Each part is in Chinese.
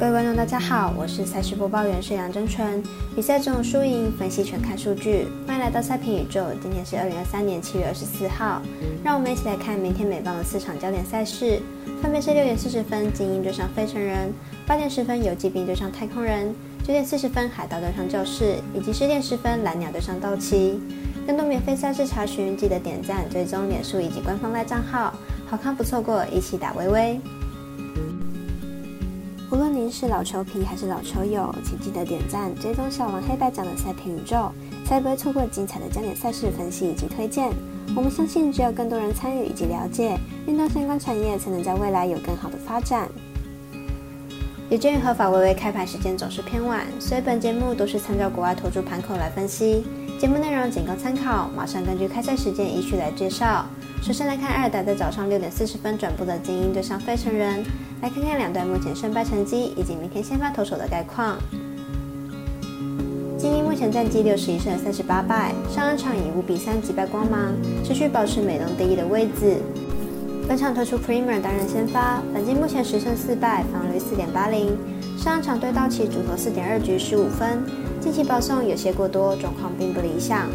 各位观众，大家好，我是赛事播报员是杨真纯。比赛中输赢分析全看数据，欢迎来到赛评宇宙。今天是二零二三年七月二十四号，让我们一起来看明天美棒的四场焦点赛事，分别是六点四十分精英对上费城人，八点十分游击兵对上太空人，九点四十分海盗对上教士，以及十点十分蓝鸟对上道奇。更多免费赛事查询，记得点赞、追踪脸书以及官方赖账号，好看不错过，一起打微微。无论您是老球皮还是老球友，请记得点赞、追踪小王黑白奖的赛评宇宙，才不会错过精彩的焦点赛事分析以及推荐。我们相信，只有更多人参与以及了解运动相关产业，才能在未来有更好的发展。也鉴于合法微微开盘时间总是偏晚，所以本节目都是参照国外投注盘口来分析。节目内容仅供参考，马上根据开赛时间依序来介绍。首先来看二打在早上六点四十分转播的精英对上费城人，来看看两队目前胜败成绩以及明天先发投手的概况。精英目前战绩六十一胜三十八败，上一场以五比三击败光芒，持续保持美东第一的位置。本场推出 Premier 担任先发，本季目前十胜四败，防率四点八零。上一场对道奇主投四点二局十五分，近期保送有些过多，状况并不理想。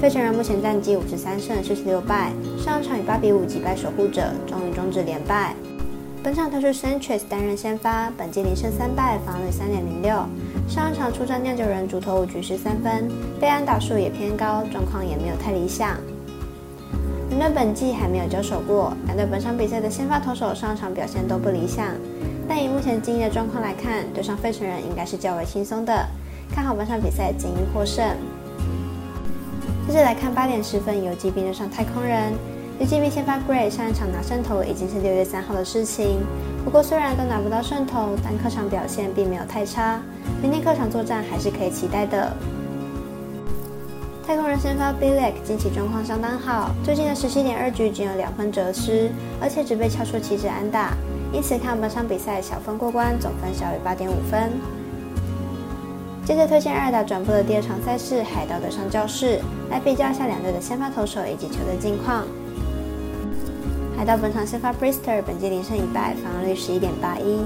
费城人目前战绩五十三胜四十六败，上一场以八比五击败守护者，终于终止连败。本场推出 Sanchez 担任先发，本季零胜三败，防率三点零六。上一场出战酿酒人主投五局十三分，被安打数也偏高，状况也没有太理想。两队本季还没有交手过，两队本场比赛的先发投手上场表现都不理想。但以目前经营的状况来看，对上费城人应该是较为轻松的，看好本场比赛精英获胜。接着来看八点十分游击兵对上太空人，游击兵先发 Gray 上一场拿胜投已经是六月三号的事情，不过虽然都拿不到胜投，但客场表现并没有太差，明天客场作战还是可以期待的。太空人先发 Bilek 近期状况相当好，最近的十七点二局仅有两分折失，而且只被敲出七支安打。因此看本场比赛小分过关，总分小于八点五分。接着推荐二打转播的第二场赛事海盗对上教士，来比较一下两队的先发投手以及球队近况。海盗本场先发 Brister，本季零胜一败，防御率十一点八一。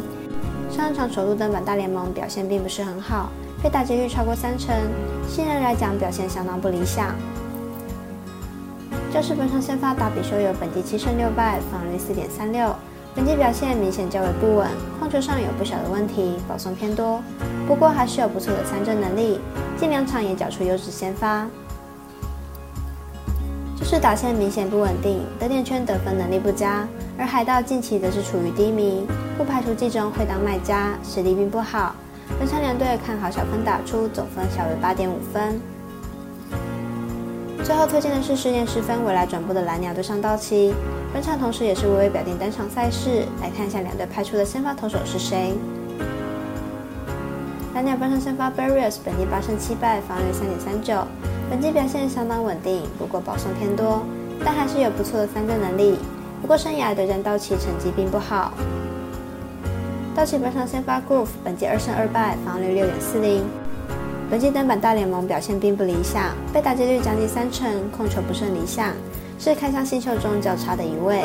上一场首度登板大联盟，表现并不是很好，被打击率超过三成，新人来讲表现相当不理想。教士本场先发达比修有本季七胜六败，防御率四点三六。本季表现明显较为不稳，控球上有不小的问题，保送偏多。不过还是有不错的参政能力，近两场也缴出优质先发。就是打线明显不稳定，得点圈得分能力不佳。而海盗近期则是处于低迷，不排除季中会当卖家，实力并不好。本场两队看好小分打出，总分小于八点五分。最后推荐的是十点十分未来转播的蓝鸟对上道奇。本场同时也是微微表定单场赛事，来看一下两队派出的先发投手是谁。蓝鸟本场先发 Barrios，本季八胜七败，防御三点三九，本季表现相当稳定，不过保送偏多，但还是有不错的三振能力。不过生涯对战道奇成绩并不好。道奇本场先发 Groove，本季二胜二败，防御六点四零，本季登板大联盟表现并不理想，被打击率将近三成，控球不甚理想。是开箱新秀中较差的一位。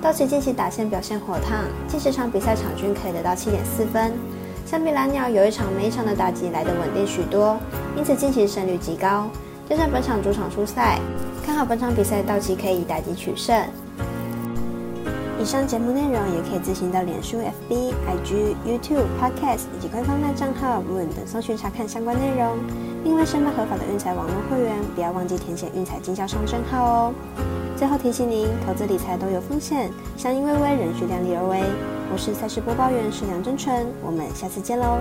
道奇近期打线表现火烫，近十场比赛场均可以得到七点四分，相比蓝鸟有一场没一场的打击来得稳定许多，因此近期胜率极高。加上本场主场出赛，看好本场比赛道奇可以以打击取胜。以上节目内容也可以自行到脸书、FB、IG、YouTube、Podcast 以及官方的账号 Moon 等搜寻查看相关内容。另外，申办合法的运彩网络会员，不要忘记填写运彩经销商证号哦。最后提醒您，投资理财都有风险，相因微微，仍需量力而为。我是赛事播报员，是梁真纯，我们下次见喽。